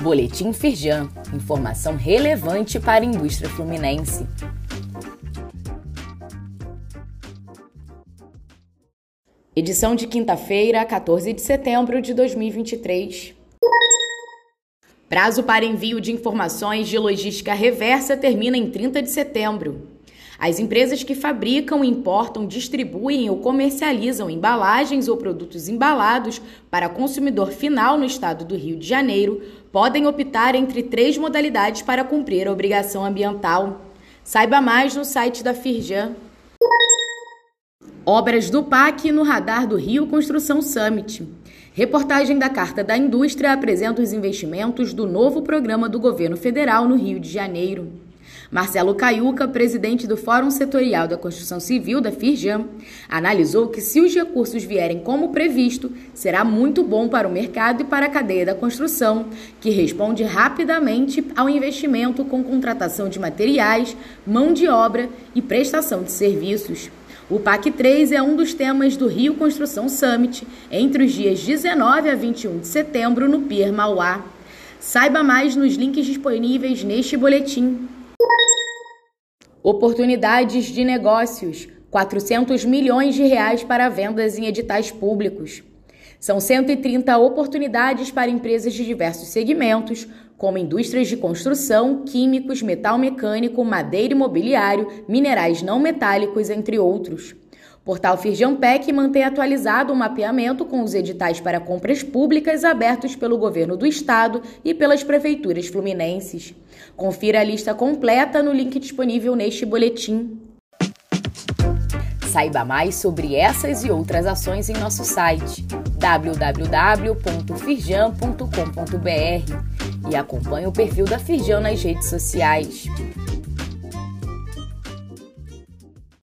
Boletim Firjan, informação relevante para a indústria fluminense. Edição de quinta-feira, 14 de setembro de 2023. Prazo para envio de informações de logística reversa termina em 30 de setembro. As empresas que fabricam, importam, distribuem ou comercializam embalagens ou produtos embalados para consumidor final no estado do Rio de Janeiro podem optar entre três modalidades para cumprir a obrigação ambiental. Saiba mais no site da Firjan. Obras do PAC no radar do Rio Construção Summit. Reportagem da Carta da Indústria apresenta os investimentos do novo programa do governo federal no Rio de Janeiro. Marcelo Caiuca, presidente do Fórum Setorial da Construção Civil da Firjan, analisou que se os recursos vierem como previsto, será muito bom para o mercado e para a cadeia da construção, que responde rapidamente ao investimento com contratação de materiais, mão de obra e prestação de serviços. O PAC 3 é um dos temas do Rio Construção Summit entre os dias 19 a 21 de setembro no Pier Mauá. Saiba mais nos links disponíveis neste boletim. Oportunidades de negócios: 400 milhões de reais para vendas em editais públicos. São 130 oportunidades para empresas de diversos segmentos, como indústrias de construção, químicos, metal mecânico, madeira e mobiliário, minerais não metálicos, entre outros. O portal Firjampec mantém atualizado o mapeamento com os editais para compras públicas abertos pelo governo do estado e pelas prefeituras fluminenses. Confira a lista completa no link disponível neste boletim. Saiba mais sobre essas e outras ações em nosso site www.firjan.com.br e acompanhe o perfil da Firjan nas redes sociais.